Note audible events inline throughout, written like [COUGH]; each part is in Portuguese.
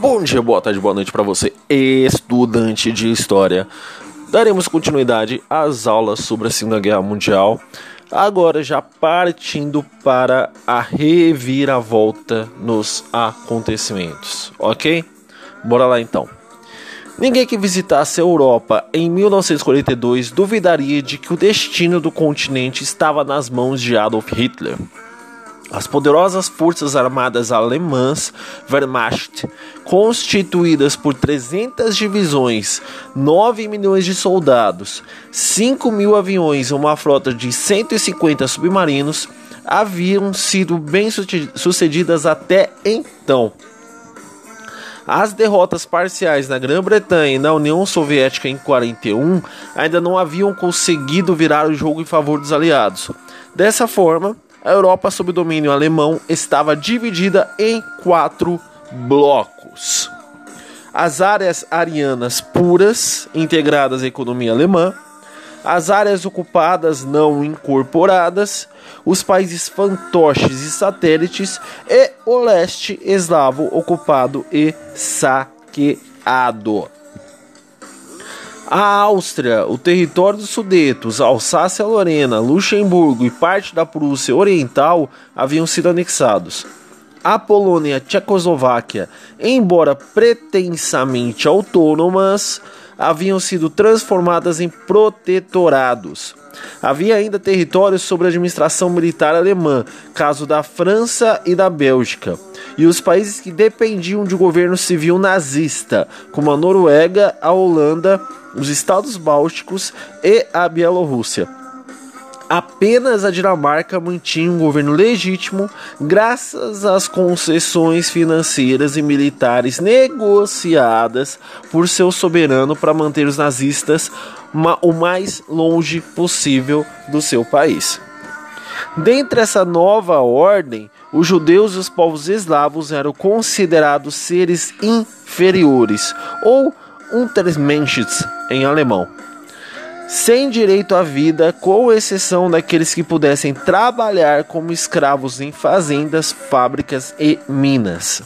Bom dia, boa tarde, boa noite para você, estudante de história. Daremos continuidade às aulas sobre a Segunda Guerra Mundial, agora já partindo para a reviravolta nos acontecimentos, ok? Bora lá então. Ninguém que visitasse a Europa em 1942 duvidaria de que o destino do continente estava nas mãos de Adolf Hitler. As poderosas forças armadas alemãs Wehrmacht, constituídas por 300 divisões, 9 milhões de soldados, 5 mil aviões e uma frota de 150 submarinos, haviam sido bem sucedidas até então. As derrotas parciais na Grã-Bretanha e na União Soviética em 41 ainda não haviam conseguido virar o jogo em favor dos aliados. Dessa forma, a Europa sob domínio alemão estava dividida em quatro blocos. As áreas arianas puras, integradas à economia alemã, as áreas ocupadas não incorporadas, os países fantoches e satélites e o leste eslavo ocupado e saqueado. A Áustria, o território dos Sudetos, Alsácia-Lorena, Luxemburgo e parte da Prússia Oriental haviam sido anexados. A Polônia e a Tchecoslováquia, embora pretensamente autônomas, haviam sido transformadas em protetorados. Havia ainda territórios sob a administração militar alemã, caso da França e da Bélgica, e os países que dependiam de governo civil nazista, como a Noruega, a Holanda, os Estados Bálticos e a Bielorrússia. Apenas a Dinamarca mantinha um governo legítimo graças às concessões financeiras e militares negociadas por seu soberano para manter os nazistas o mais longe possível do seu país. Dentre essa nova ordem, os judeus e os povos eslavos eram considerados seres inferiores ou Untermenschs em alemão, sem direito à vida, com exceção daqueles que pudessem trabalhar como escravos em fazendas, fábricas e minas.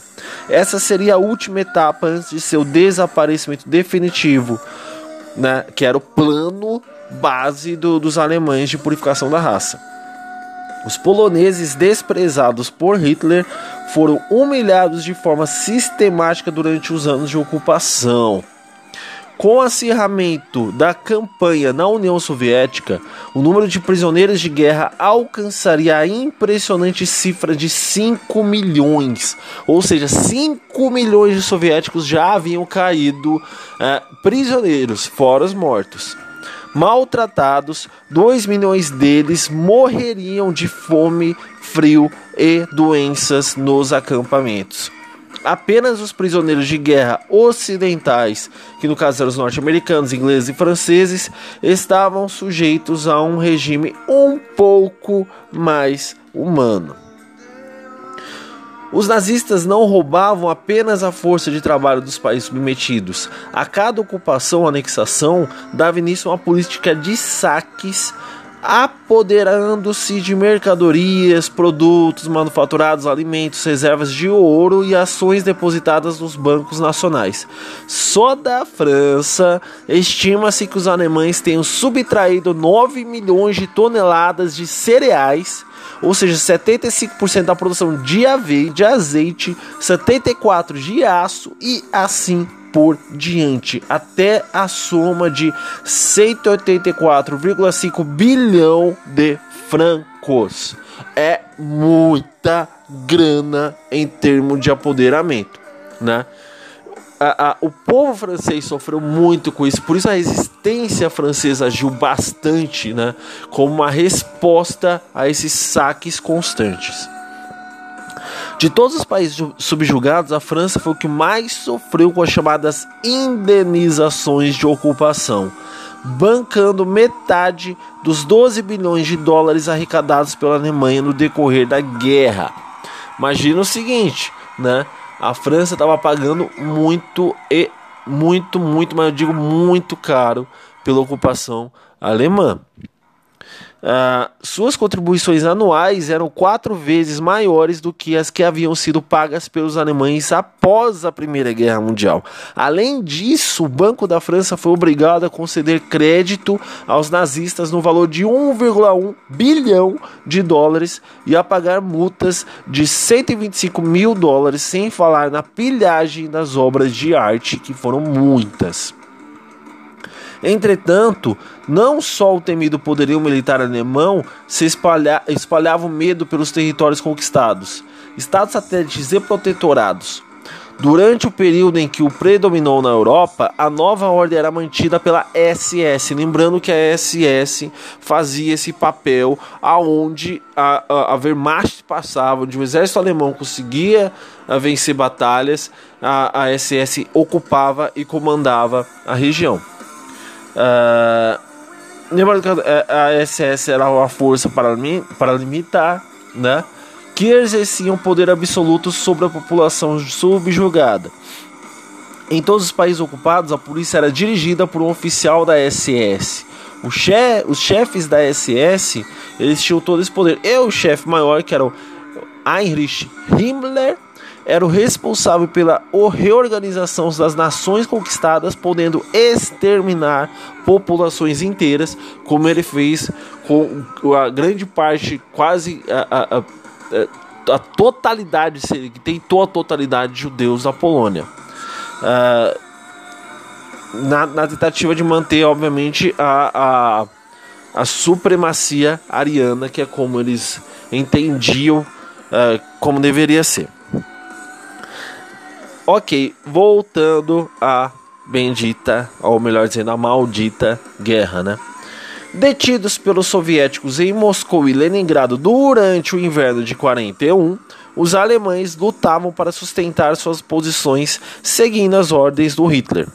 Essa seria a última etapa antes de seu desaparecimento definitivo, né, que era o plano base do, dos alemães de purificação da raça. Os poloneses desprezados por Hitler foram humilhados de forma sistemática durante os anos de ocupação. Com o acirramento da campanha na União Soviética, o número de prisioneiros de guerra alcançaria a impressionante cifra de 5 milhões. Ou seja, 5 milhões de soviéticos já haviam caído é, prisioneiros, fora os mortos. Maltratados, 2 milhões deles morreriam de fome, frio e doenças nos acampamentos apenas os prisioneiros de guerra ocidentais, que no caso eram os norte-americanos, ingleses e franceses, estavam sujeitos a um regime um pouco mais humano. Os nazistas não roubavam apenas a força de trabalho dos países submetidos. A cada ocupação ou anexação dava início a uma política de saques apoderando-se de mercadorias, produtos manufaturados, alimentos, reservas de ouro e ações depositadas nos bancos nacionais. Só da França, estima-se que os alemães tenham subtraído 9 milhões de toneladas de cereais ou seja, 75% da produção de aveia, de azeite, 74% de aço e assim por diante, até a soma de 184,5 bilhão de francos. É muita grana em termos de apoderamento, né? A, o povo francês sofreu muito com isso, por isso a resistência francesa agiu bastante, né, como uma resposta a esses saques constantes. De todos os países subjugados, a França foi o que mais sofreu com as chamadas indenizações de ocupação, bancando metade dos 12 bilhões de dólares arrecadados pela Alemanha no decorrer da guerra. Imagina o seguinte, né? A França estava pagando muito e muito, muito, mas eu digo muito caro pela ocupação alemã. Uh, suas contribuições anuais eram quatro vezes maiores do que as que haviam sido pagas pelos alemães após a Primeira Guerra Mundial. Além disso, o Banco da França foi obrigado a conceder crédito aos nazistas no valor de 1,1 bilhão de dólares e a pagar multas de 125 mil dólares, sem falar na pilhagem das obras de arte, que foram muitas. Entretanto, não só o temido poderio militar alemão se espalha, espalhava o medo pelos territórios conquistados, estados satélites e protetorados. Durante o período em que o predominou na Europa, a nova ordem era mantida pela SS. Lembrando que a SS fazia esse papel aonde a, a, a Wehrmacht passava, onde o exército alemão conseguia a, vencer batalhas, a, a SS ocupava e comandava a região. Uh, lembrando que a, SS era uma força paramilitar, né? Que exercia um poder absoluto sobre a população subjugada. Em todos os países ocupados, a polícia era dirigida por um oficial da SS. Che os chefes da SS, eles tinham todo esse poder. E o chefe maior, que era o Heinrich Himmler, era o responsável pela reorganização das nações conquistadas, podendo exterminar populações inteiras, como ele fez com a grande parte, quase a, a, a, a totalidade, que tentou a totalidade de judeus da Polônia. Uh, na, na, tentativa de manter, obviamente, a, a, a supremacia ariana, que é como eles entendiam uh, como deveria ser. Ok, voltando à bendita, ou melhor dizendo, a maldita guerra, né? Detidos pelos soviéticos em Moscou e Leningrado durante o inverno de 41, os alemães lutavam para sustentar suas posições seguindo as ordens do Hitler.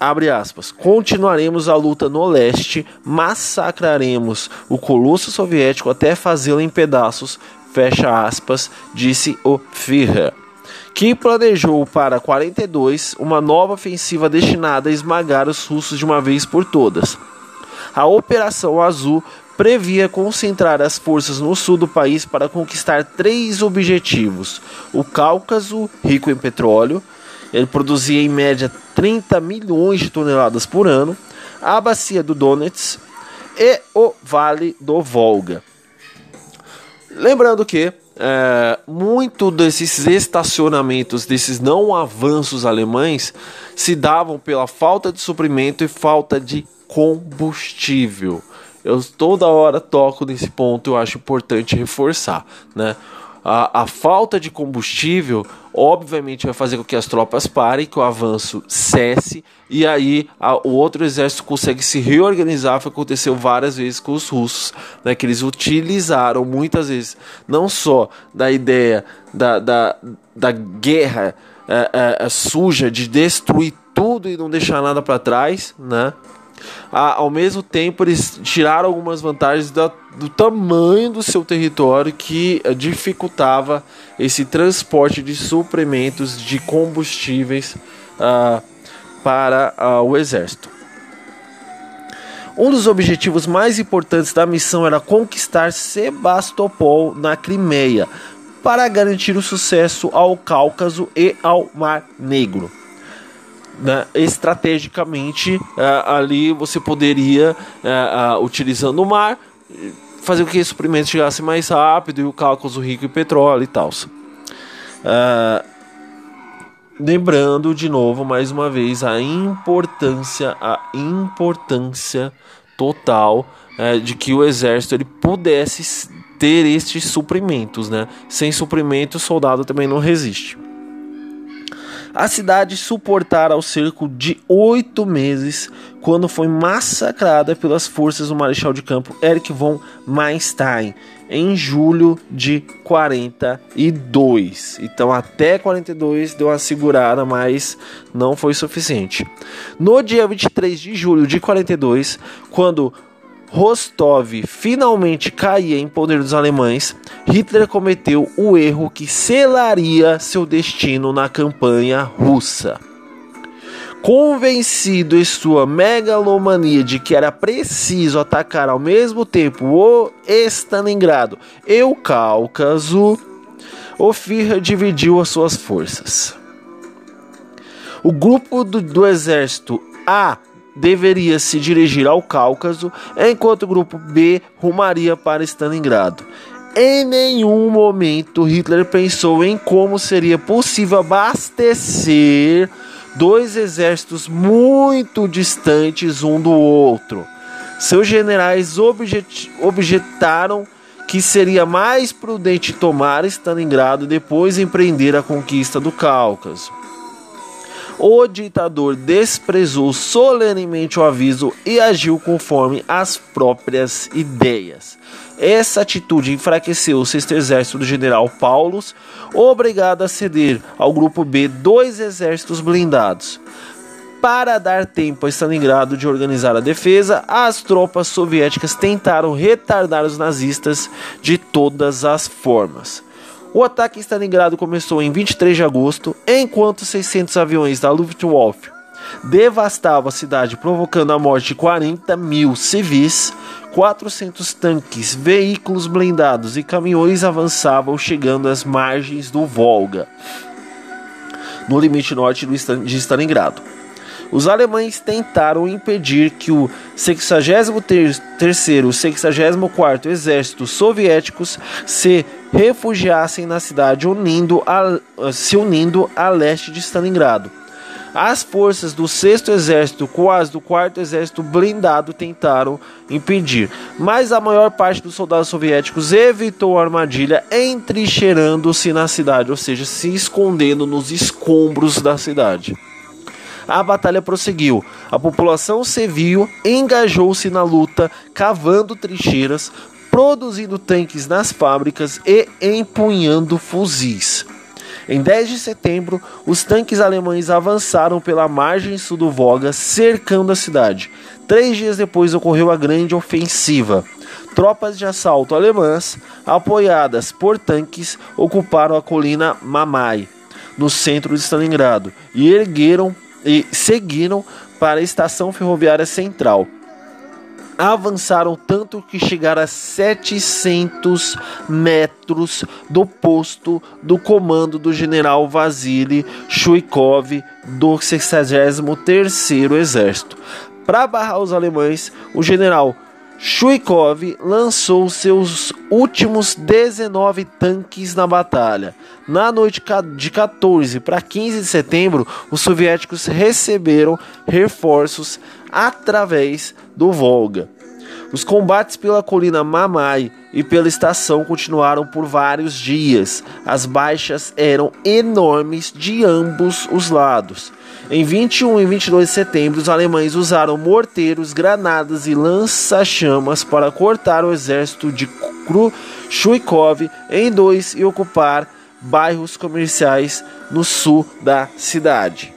Abre aspas. Continuaremos a luta no leste, massacraremos o colosso soviético até fazê-lo em pedaços. Fecha aspas, disse o Führer que planejou para 42 uma nova ofensiva destinada a esmagar os russos de uma vez por todas. A Operação Azul previa concentrar as forças no sul do país para conquistar três objetivos: o Cáucaso, rico em petróleo, ele produzia em média 30 milhões de toneladas por ano, a bacia do Donetsk e o Vale do Volga. Lembrando que é, muito desses estacionamentos, desses não avanços alemães, se davam pela falta de suprimento e falta de combustível. Eu toda hora toco nesse ponto, eu acho importante reforçar, né? A, a falta de combustível, obviamente, vai fazer com que as tropas parem, que o avanço cesse, e aí a, o outro exército consegue se reorganizar. Foi aconteceu várias vezes com os russos, né, que eles utilizaram muitas vezes, não só da ideia da, da, da guerra é, é, suja, de destruir tudo e não deixar nada para trás, né? Ao mesmo tempo eles tiraram algumas vantagens da, do tamanho do seu território que eh, dificultava esse transporte de suprimentos de combustíveis ah, para ah, o exército. Um dos objetivos mais importantes da missão era conquistar Sebastopol na Crimeia, para garantir o sucesso ao Cáucaso e ao Mar Negro né, estrategicamente uh, ali você poderia, uh, uh, utilizando o mar, fazer com que os suprimentos chegassem mais rápido e o Cáucaso rico em petróleo e tal. lembrando de novo, mais uma vez, a importância, a importância total de que o exército ele pudesse ter estes suprimentos, né? Sem suprimento, o soldado também não resiste. A cidade suportara o cerco de oito meses quando foi massacrada pelas forças do Marechal de Campo Erich von Manstein em julho de 42. Então até 42 deu uma segurada, mas não foi suficiente. No dia 23 de julho de 42, quando Rostov finalmente caía em poder dos alemães, Hitler cometeu o erro que selaria seu destino na campanha russa. Convencido em sua megalomania de que era preciso atacar ao mesmo tempo o Stalingrado e o Cáucaso, Ofirra dividiu as suas forças. O grupo do, do exército A deveria se dirigir ao Cáucaso, enquanto o grupo B rumaria para Stalingrado. Em nenhum momento Hitler pensou em como seria possível abastecer dois exércitos muito distantes um do outro. Seus generais objet objetaram que seria mais prudente tomar Stalingrado e depois empreender a conquista do Cáucaso. O ditador desprezou solenemente o aviso e agiu conforme as próprias ideias. Essa atitude enfraqueceu o sexto exército do general Paulus, obrigado a ceder ao grupo B dois exércitos blindados. Para dar tempo a Stalingrado de organizar a defesa, as tropas soviéticas tentaram retardar os nazistas de todas as formas. O ataque em Stalingrado começou em 23 de agosto, enquanto 600 aviões da Luftwaffe devastavam a cidade, provocando a morte de 40 mil civis. 400 tanques, veículos blindados e caminhões avançavam, chegando às margens do Volga, no limite norte de Stalingrado. Os alemães tentaram impedir que o 63º e 64º exércitos soviéticos se refugiassem na cidade, unindo a, se unindo a leste de Stalingrado. As forças do 6 Exército as do 4 Exército blindado tentaram impedir, mas a maior parte dos soldados soviéticos evitou a armadilha, entrincheirando-se na cidade, ou seja, se escondendo nos escombros da cidade. A batalha prosseguiu. A população civil engajou-se na luta, cavando trincheiras, produzindo tanques nas fábricas e empunhando fuzis. Em 10 de setembro, os tanques alemães avançaram pela margem sul do Volga, cercando a cidade. Três dias depois ocorreu a grande ofensiva. Tropas de assalto alemãs, apoiadas por tanques, ocuparam a colina Mamai, no centro de Stalingrado, e ergueram e seguiram para a estação ferroviária central avançaram tanto que chegaram a 700 metros do posto do comando do general Vasily Chuikov do 63º Exército. Para barrar os alemães, o general Chuikov lançou seus últimos 19 tanques na batalha. Na noite de 14 para 15 de setembro, os soviéticos receberam reforços através do Volga. Os combates pela colina Mamai e pela estação continuaram por vários dias. As baixas eram enormes de ambos os lados. Em 21 e 22 de setembro, os alemães usaram morteiros, granadas e lança-chamas para cortar o exército de Khrushchev em dois e ocupar bairros comerciais no sul da cidade.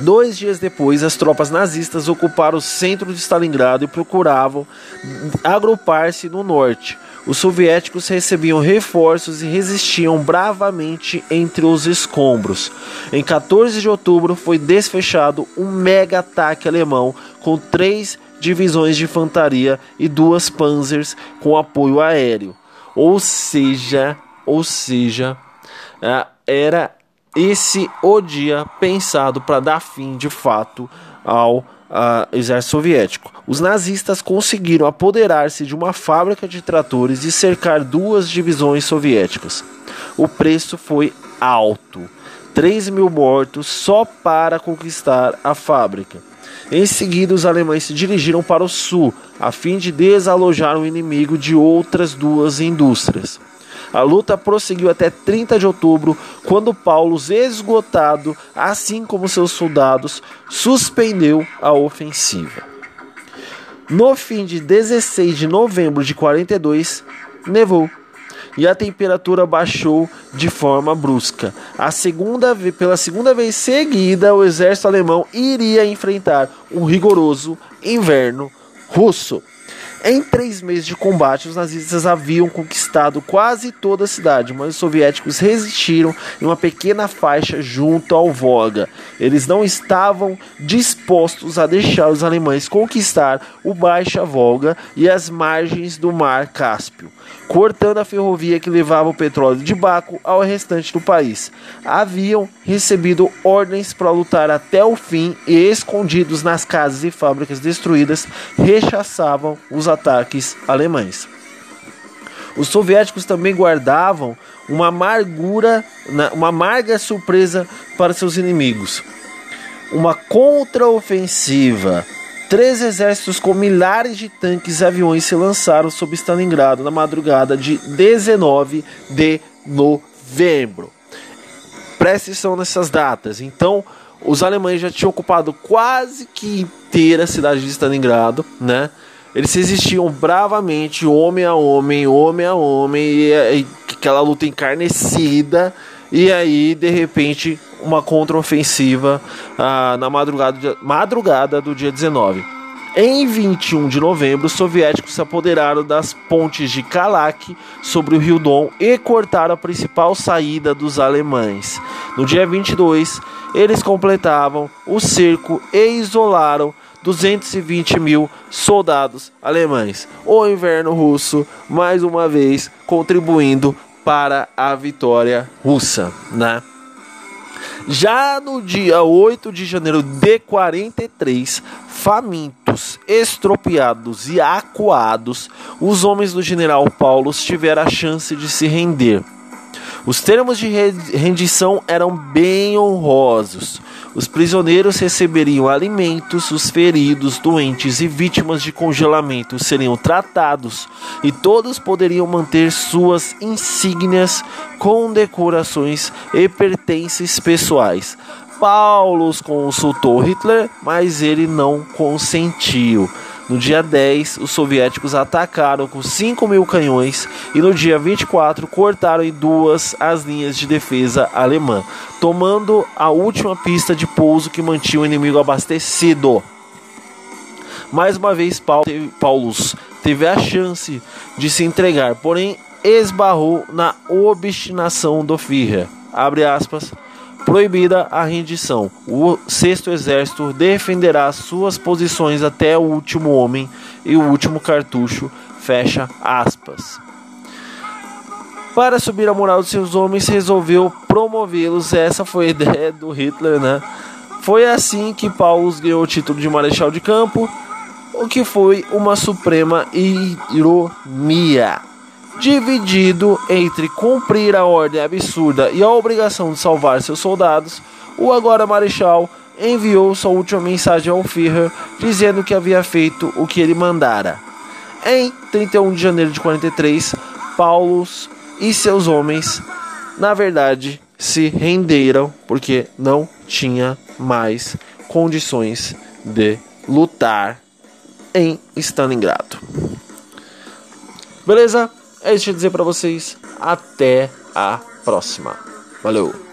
Dois dias depois, as tropas nazistas ocuparam o centro de Stalingrado e procuravam agrupar-se no norte. Os soviéticos recebiam reforços e resistiam bravamente entre os escombros. Em 14 de outubro foi desfechado um mega ataque alemão com três divisões de infantaria e duas panzers com apoio aéreo. Ou seja, ou seja, é, era esse o dia pensado para dar fim de fato ao uh, exército soviético. Os nazistas conseguiram apoderar-se de uma fábrica de tratores e cercar duas divisões soviéticas. O preço foi alto. 3 mil mortos só para conquistar a fábrica. Em seguida, os alemães se dirigiram para o sul, a fim de desalojar o inimigo de outras duas indústrias. A luta prosseguiu até 30 de outubro, quando Paulo, esgotado, assim como seus soldados, suspendeu a ofensiva. No fim de 16 de novembro de 42, nevou e a temperatura baixou de forma brusca. A segunda, pela segunda vez seguida, o exército alemão iria enfrentar um rigoroso inverno russo. Em três meses de combate, os nazistas haviam conquistado quase toda a cidade, mas os soviéticos resistiram em uma pequena faixa junto ao Volga. Eles não estavam dispostos a deixar os alemães conquistar o Baixa Volga e as margens do Mar Cáspio, cortando a ferrovia que levava o petróleo de Baco ao restante do país. Haviam recebido ordens para lutar até o fim e, escondidos nas casas e fábricas destruídas, rechaçavam os ataques alemães. Os soviéticos também guardavam uma amargura, uma amarga surpresa para seus inimigos. Uma contraofensiva. Três exércitos com milhares de tanques e aviões se lançaram sobre Stalingrado na madrugada de 19 de novembro. Preste atenção nessas datas. Então, os alemães já tinham ocupado quase que inteira a cidade de Stalingrado, né? Eles resistiam bravamente, homem a homem, homem a homem, e, e aquela luta encarnecida. E aí, de repente, uma contraofensiva ah, na madrugada, madrugada do dia 19. Em 21 de novembro, os soviéticos se apoderaram das pontes de Kalak sobre o Rio Don e cortaram a principal saída dos alemães. No dia 22, eles completavam o cerco e isolaram 220 mil soldados alemães. O inverno russo, mais uma vez, contribuindo para a vitória russa, né? Já no dia 8 de janeiro de 43, famintos, estropiados e acuados, os homens do general Paulo tiveram a chance de se render. Os termos de rendição eram bem honrosos. Os prisioneiros receberiam alimentos, os feridos, doentes e vítimas de congelamento seriam tratados e todos poderiam manter suas insígnias, condecorações e pertences pessoais. Paulo consultou Hitler, mas ele não consentiu. No dia 10, os soviéticos atacaram com 5 mil canhões e no dia 24 cortaram em duas as linhas de defesa alemã, tomando a última pista de pouso que mantinha o inimigo abastecido. Mais uma vez, Paulus teve a chance de se entregar, porém esbarrou na obstinação do Führer. Abre aspas Proibida a rendição, o Sexto Exército defenderá suas posições até o último homem e o último cartucho. Fecha aspas. Para subir a moral dos seus homens, resolveu promovê-los. Essa foi a [LAUGHS] ideia do Hitler, né? Foi assim que Paulo ganhou o título de Marechal de Campo, o que foi uma suprema ironia dividido entre cumprir a ordem absurda e a obrigação de salvar seus soldados, o agora marechal enviou sua última mensagem ao Führer dizendo que havia feito o que ele mandara. Em 31 de janeiro de 43, Paulo e seus homens, na verdade, se renderam porque não tinha mais condições de lutar em Stalingrado. Beleza? É isso que eu dizer para vocês. Até a próxima. Valeu!